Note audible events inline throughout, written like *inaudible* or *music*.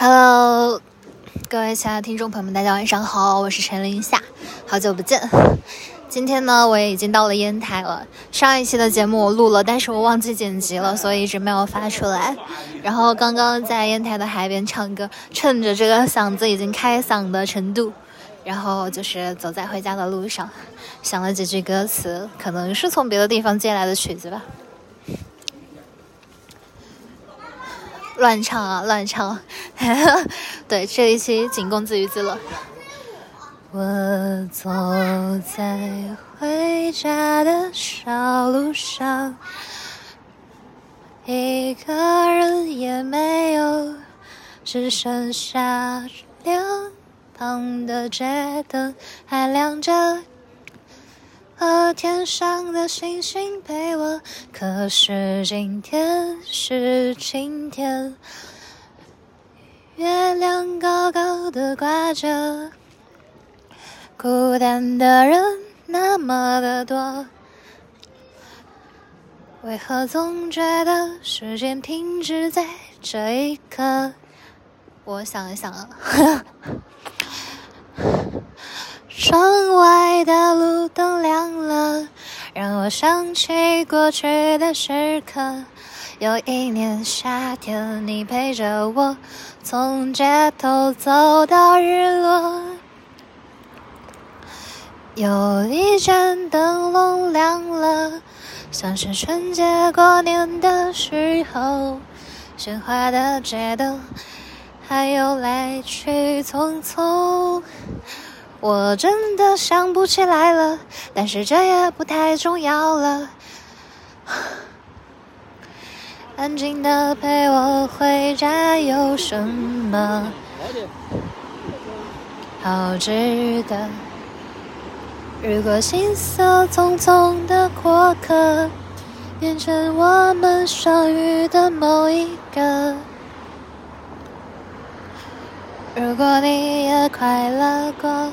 Hello，各位亲爱的听众朋友们，大家晚上好，我是陈林夏，好久不见。今天呢，我也已经到了烟台了。上一期的节目我录了，但是我忘记剪辑了，所以一直没有发出来。然后刚刚在烟台的海边唱歌，趁着这个嗓子已经开嗓的程度，然后就是走在回家的路上，想了几句歌词，可能是从别的地方借来的曲子吧。乱唱啊，乱唱！*laughs* 对，这一期仅供自娱自乐。我走在回家的小路上，一个人也没有，只剩下两旁的街灯还亮着。和天上的星星陪我，可是今天是晴天，月亮高高的挂着，孤单的人那么的多，为何总觉得时间停止在这一刻？我想一想啊。窗外的路灯亮了，让我想起过去的时刻。有一年夏天，你陪着我从街头走到日落。有一盏灯笼亮了，像是春节过年的时候，喧哗的街灯还有来去匆匆。我真的想不起来了，但是这也不太重要了。*sighs* 安静的陪我回家有什么好值得？如果行色匆匆的过客变成我们相遇的某一个，如果你也快乐过。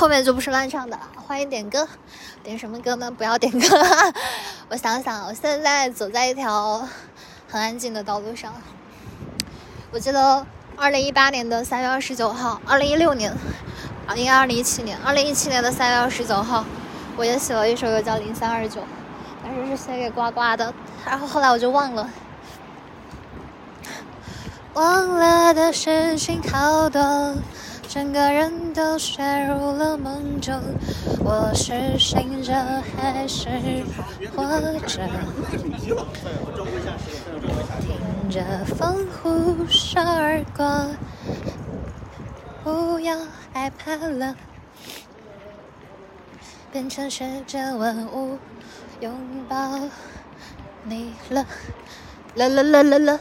后面就不是乱唱的了，欢迎点歌，点什么歌呢？不要点歌。*laughs* 我想想，我现在走在一条很安静的道路上。我记得二零一八年的三月二十九号，二零一六年，啊，应该二零一七年，二零一七年的三月二十九号，我也写了一首歌叫《零三二九》，但是是写给呱呱的，然后后来我就忘了，忘了的事情好多。整个人都陷入了梦中，我是醒着还是活着？听着风呼啸而过，不要害怕了，变成世界万物拥抱你了，了了了了了，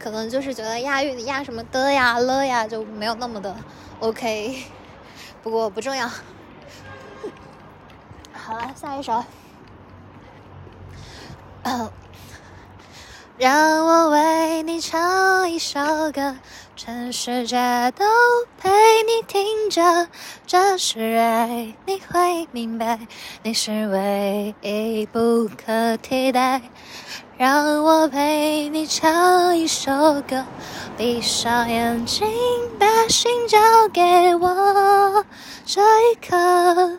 可能就是觉得押韵押什么的呀了呀就没有那么的。OK，*laughs* 不过不重要。好了，下一首。*coughs* 让我为你唱一首歌，全世界都陪你听着。这是爱，你会明白，你是唯一不可替代。让我陪你唱一首歌，闭上眼睛，把心交给我。这一刻，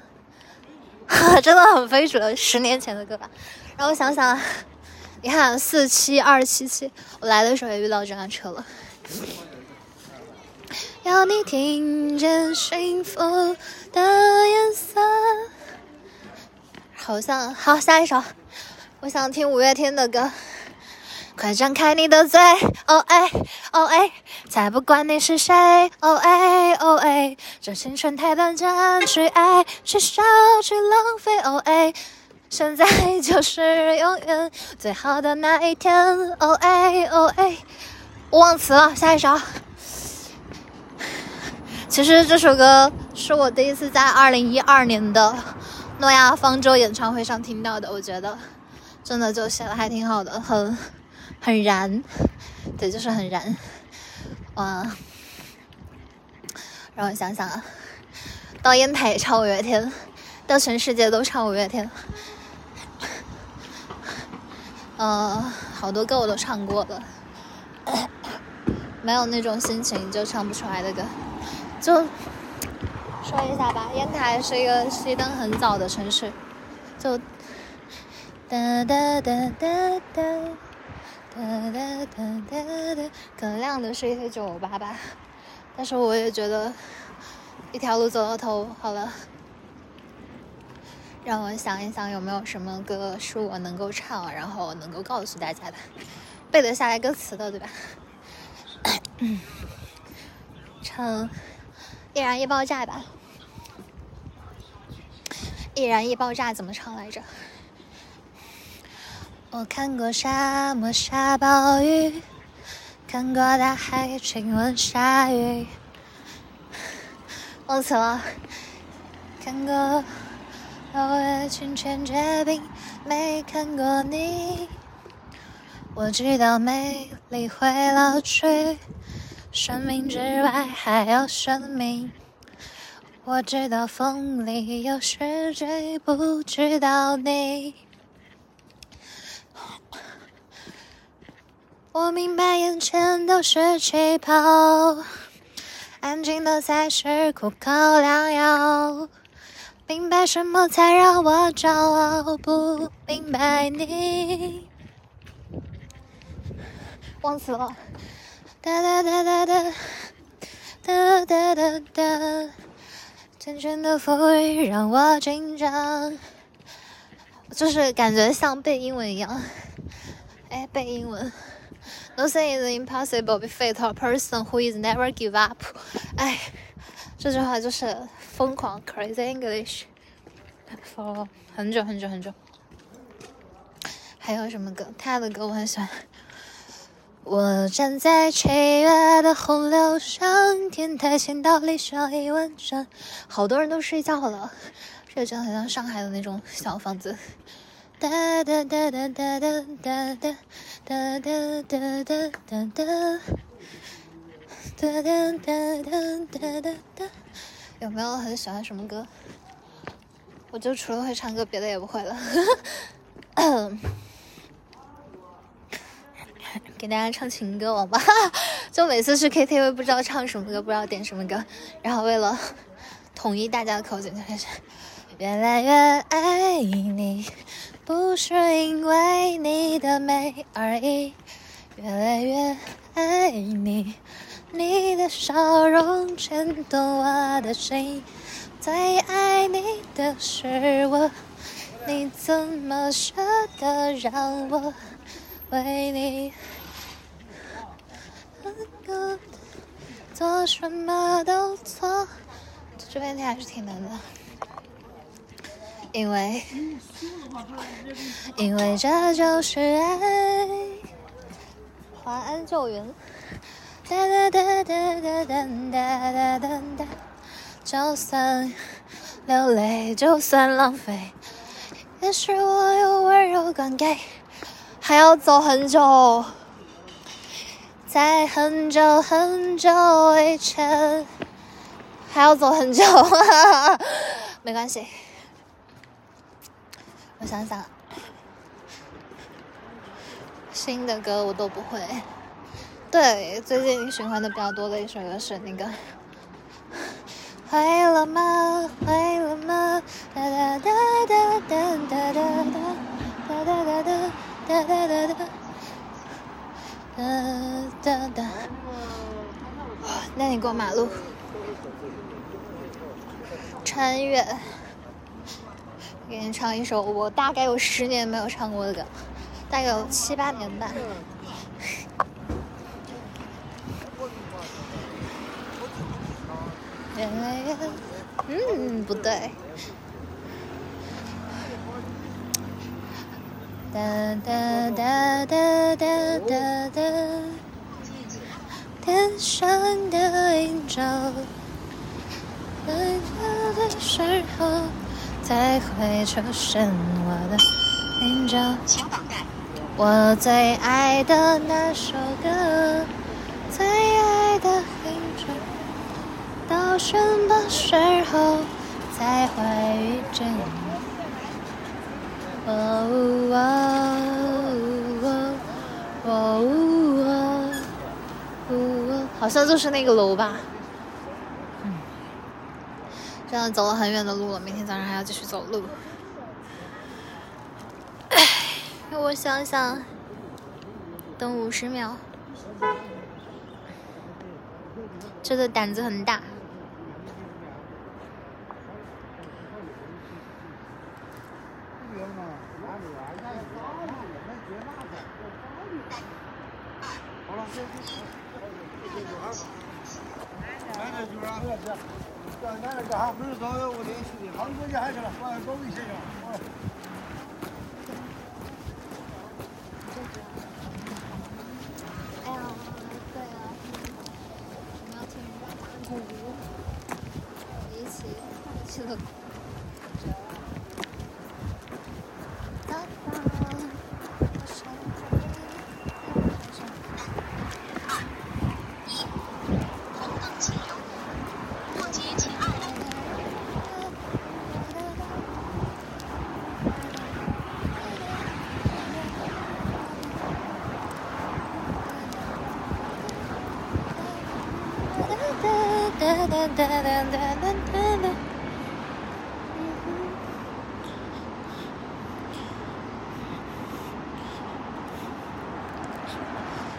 *laughs* 真的很非主流，十年前的歌吧。让我想想，你看四七二七七，我来的时候也遇到这辆车了。要你听见幸福的颜色。好像好，下一首，我想听五月天的歌。快张开你的嘴，哦哎哦哎，才不管你是谁，哦哎哦哎，这青春太短暂，去爱去笑去浪费，哦哎，现在就是永远最好的那一天，哦哎哦哎，我忘词了，下一首。其实这首歌是我第一次在二零一二年的诺亚方舟演唱会上听到的，我觉得真的就写的还挺好的，很。很燃，对，就是很燃，哇！让我想想啊，到烟台也唱五月天，到全世界都唱五月天，呃，好多歌我都唱过了，没有那种心情就唱不出来的歌，就说一下吧。烟台是一个熄灯很早的城市，就哒哒哒哒哒。哒哒哒哒哒，可能亮的是一些酒吧吧，但是我也觉得一条路走到头，好了，让我想一想有没有什么歌是我能够唱，然后能够告诉大家的，背得下来歌词的，对吧？唱《易燃易爆炸》吧，《易燃易爆炸》怎么唱来着？我看过沙漠下暴雨，看过大海亲吻鲨鱼，忘词了。看过六月清泉结冰，没看过你。我知道美丽会老去，生命之外还有生命。我知道风里有时追不知道你。我明白，眼前都是气泡，安静的才是苦口良药。明白什么才让我骄傲？不明白你。忘词了。哒哒哒哒哒哒哒哒哒，阵阵的风雨让我紧张，就是感觉像背英文一样。哎，背英文。Nothing is impossible. Be fit a person who is never give up。哎，这句话就是疯狂 crazy English。for 很久很久很久。还有什么歌？他的歌我很喜欢。我站在七月的洪流上，天台倾倒立笑一晚上。好多人都睡觉了，这真的很像上海的那种小房子。哒哒哒哒哒哒哒哒哒哒哒哒哒哒哒哒哒哒哒。有没有很喜欢什么歌？我就除了会唱歌，别的也不会了。*laughs* 给大家唱情歌，好吧。就每次去 KTV，不知道唱什么歌，不知道点什么歌，然后为了 *laughs* 统一大家的口径，就开始越来越爱你。不是因为你的美而已，越来越爱你，你的笑容牵动我的心。最爱你的是我，你怎么舍得让我为你做什么都错？这边题还是挺难的。因为，因为这就是爱。晚安，救援。哒哒哒哒哒哒哒哒哒哒。就算流泪，就算浪费，也是我有温柔灌溉。还要走很久，在很久很久以前，还要走很久，*laughs* 没关系。我想想，新的歌我都不会。对，最近循环的比较多的一首歌是那个《会了吗？会了吗？》哒哒哒哒哒哒哒哒哒哒哒哒哒哒哒哒哒哒。那你过马路，穿越。给你唱一首我大概有十年没有唱过的歌，大概有七八年吧。嗯，不对。哒哒哒哒哒哒哒，天上的云罩，在这的时候才会出现我的名字。我最爱的那首歌，最爱的名字，到什么时候才会遇见你？好像就是那个楼吧。嗯，这样走了很远的路了，明天早上还要继续走路。唉，我想想，等五十秒，真的胆子很大。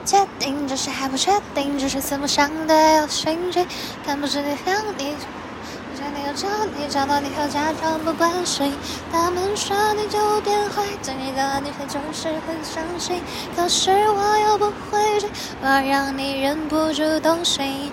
确定，只是还不确定，只是四目相对有兴趣，看不是你和你，找你又找你，找到你后假装不关心。他们说你就变坏，对你的女孩就是很伤心，可是我又不会追，我让你忍不住动心。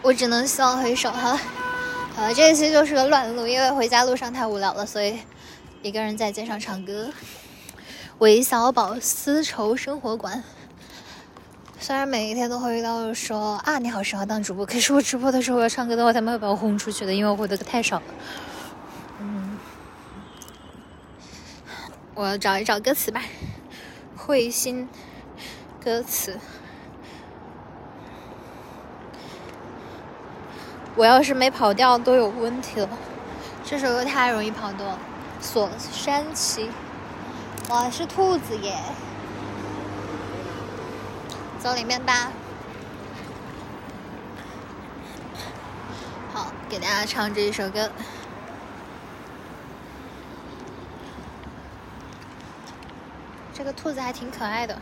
我只能希望回首哈，呃，这一期就是个乱录，因为回家路上太无聊了，所以一个人在街上唱歌。韦小宝丝绸生活馆，虽然每一天都会遇到说啊你好适合当主播，可是我直播的时候要唱歌的话，他们会把我轰出去的，因为我回的太少了。嗯，我找一找歌词吧，会心歌词。我要是没跑调都有问题了，这首歌太容易跑调了。锁山崎，我是兔子耶，走里面吧。好，给大家唱这一首歌。这个兔子还挺可爱的。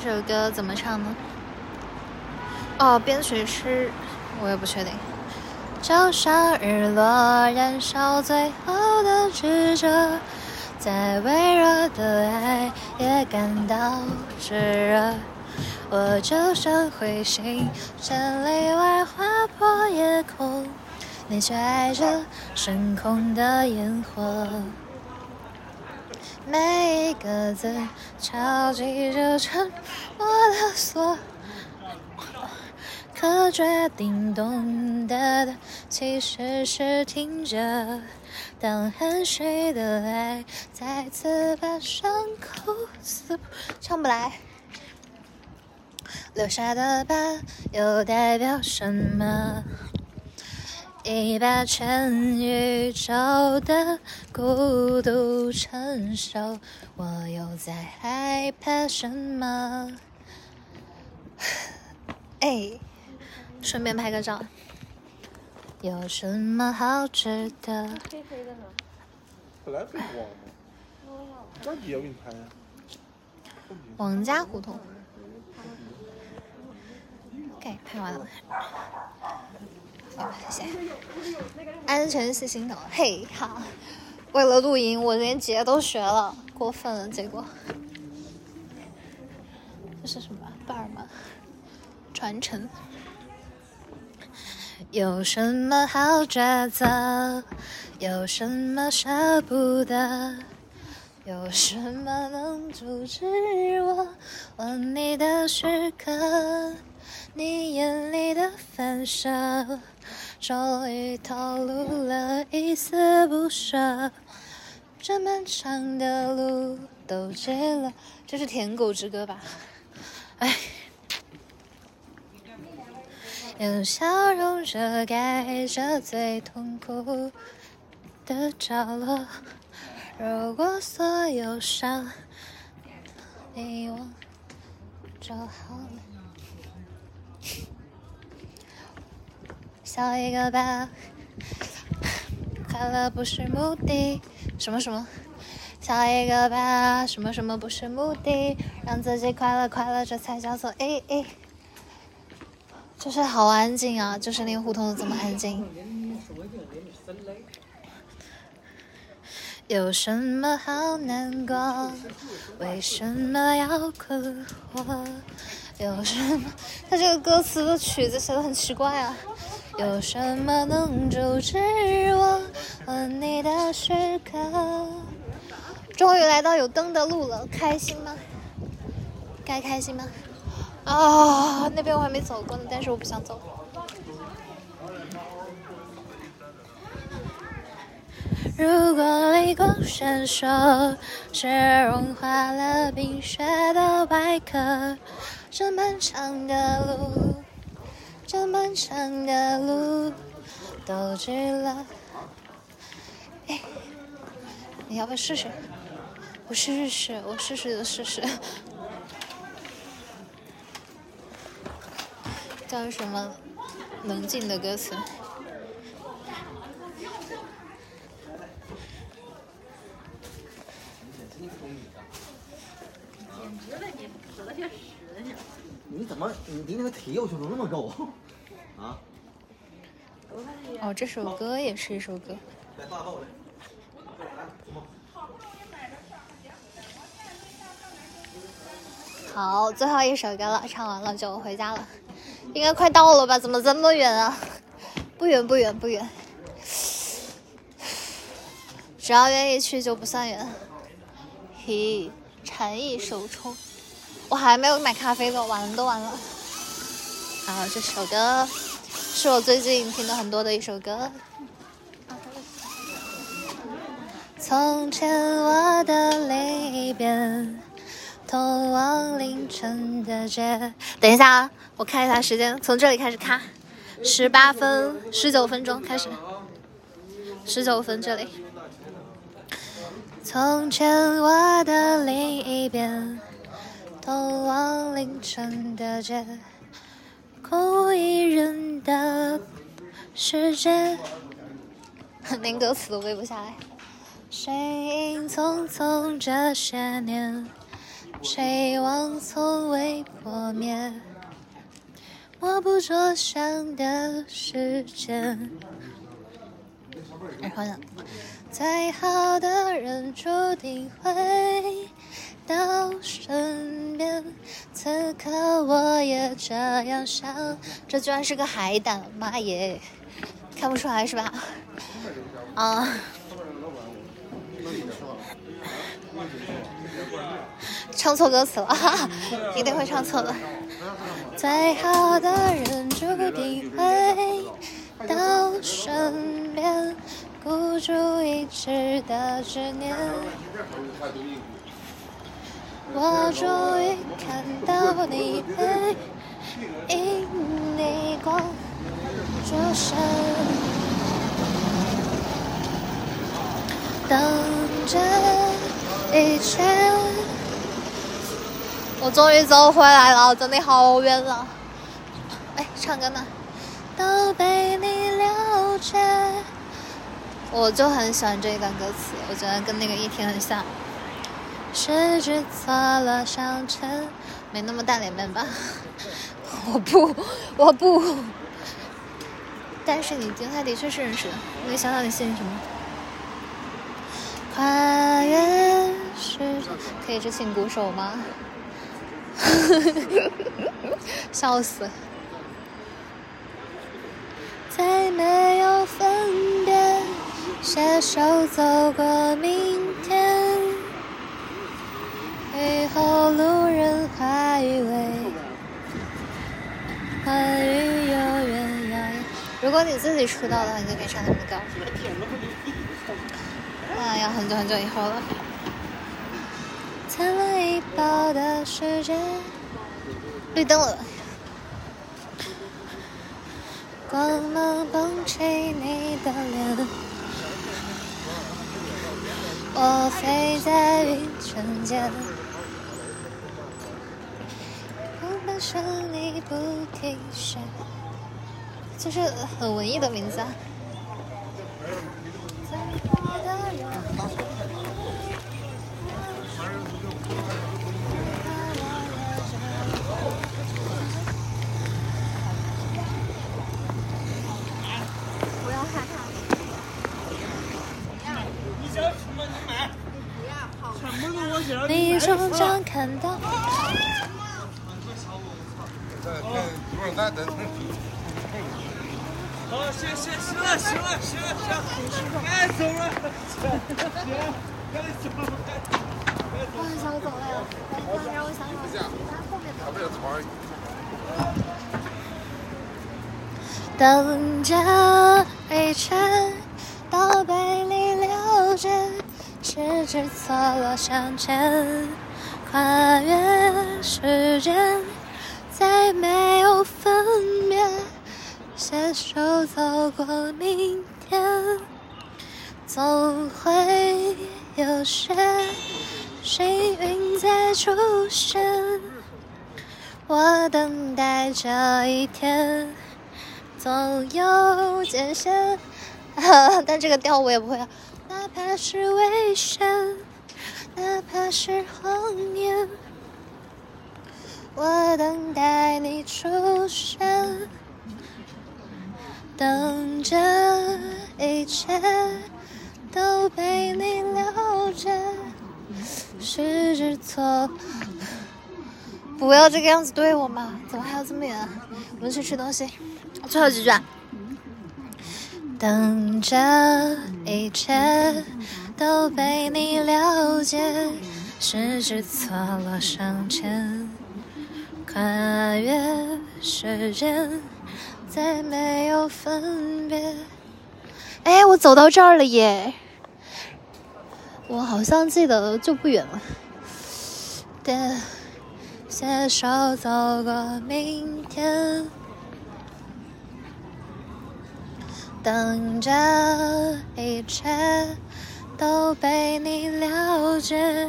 这首歌怎么唱呢？哦，编曲是，我也不确定。就像日落燃烧最后的执着，再微弱的爱也感到炙热。我就像彗星，千里外划破夜空，你却爱着升空的烟火。每一个字敲击着沉默的锁，可决定懂得的，其实是听着。当汗水的爱再次把伤口撕破，唱不来。留下的疤又代表什么？一把全宇宙的孤独承受，我又在害怕什么？*sighs* 哎，顺便拍个照。有什么好值得？本来可以忘吗？那也要给你拍呀。王家胡同。OK，拍完了。谢谢。安全是心头。嘿，好。为了录音，我连节都学了，过分了，结果。这是什么？巴尔吗？传承。有什么好抉择？有什么舍不得？有什么能阻止我吻你的时刻？你眼里的反射，终于透露了一丝不舍。这漫长的路都结了，这是《舔狗之歌》吧？*laughs* 哎。用笑容遮盖着最痛苦的角落。如果所有伤遗忘就好了，笑一个吧。快乐不是目的，什么什么？笑一个吧，什么什么不是目的？让自己快乐快乐，这才叫做诶诶。就是好安静啊！就是那个胡同怎么安静。有什么好难过？为什么要困惑？有什么？他这个歌词的曲子写的很奇怪啊！有什么能阻止我和你的时刻？终于来到有灯的路了，开心吗？该开心吗？啊，那边我还没走过呢，但是我不想走。如果泪光闪烁，是融化了冰雪的外壳。这漫长的路，这漫长的路，都值了。哎，你要不要试试？我试试，我试试的试试。叫什么？冷静的歌词。你怎么？你今天的题要求怎么那么高？哦，这首歌也是一首歌。好，最后一首歌了，唱完了就回家了。应该快到了吧？怎么这么远啊？不远不远不远，只要愿意去就不算远。嘿，禅意手冲，我还没有买咖啡呢，完了都完了。好，这首歌是我最近听的很多的一首歌。从前我的另一边。通往凌晨的街。等一下啊，我看一下时间，从这里开始看，十八分十九分钟开始，十九分这里。从前我的另一边，通往凌晨的街，空无一人的世界，连歌词都背不下来。谁影匆匆这些年。谁望从未破灭，默不作响的时间。最好的人注定会到身边，此刻我也这样想。这居然是个海胆，妈耶！看不出来是吧？啊。唱错歌词了，哈 *laughs* 哈一定会唱错的。最好的人注定会到身边，孤注一掷的执念。我终于看到你背影，逆光灼身，等着一切。我终于走回来了，真的好远了。哎，唱歌呢？都被你了解。我就很喜欢这一段歌词，我觉得跟那个一天很像。十指错落相牵，没那么大脸面吧？*laughs* 我不，我不。但是你跟他的确是认识的，没想到你姓什么？跨越时可以只请鼓手吗？*laughs* 笑死！再没有分别，携手走过如果你自己出道的话，你就可以唱那么高。那要很久很久以后了。灿烂一包的世界，绿灯了。光芒捧起你的脸，我飞在云层间，我奔向你不停歇，这是很文艺的名字啊。你终将看到。好，行行行了，行了，行了，行，该走了，行，该走了，我很想走了呀，快让我想想，在后面的。等着一切都被你了解，十指错落相牵，跨越时间，再没有分别，携手走过明天，总会有些幸运再出现。我等待这一天，总有艰险。但这个调我也不会啊。哪怕是危险，哪怕是谎言，我等待你出现，等着一切都被你了解，十指错。不要这个样子对我嘛！怎么还要这么远？我们去吃东西。最后几句。等着一切都被你了解，十指错落相牵，跨越时间，再没有分别。哎，我走到这儿了耶！我好像记得就不远了。对。携手走过明天，等着一切都被你了解，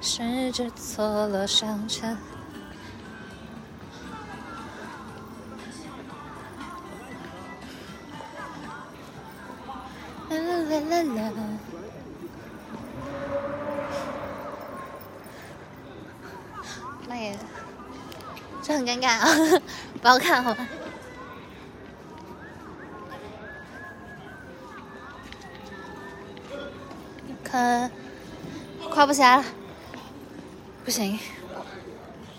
十指错落相牵。啦啦啦啦啦。那也，很尴尬啊！*laughs* 不要看好吧？看，跨不起来了，不行。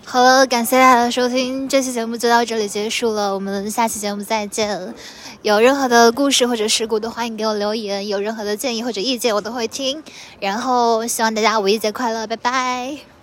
好了，感谢大家的收听，这期节目就到这里结束了，我们下期节目再见。有任何的故事或者事故都欢迎给我留言，有任何的建议或者意见我都会听。然后希望大家五一节快乐，拜拜。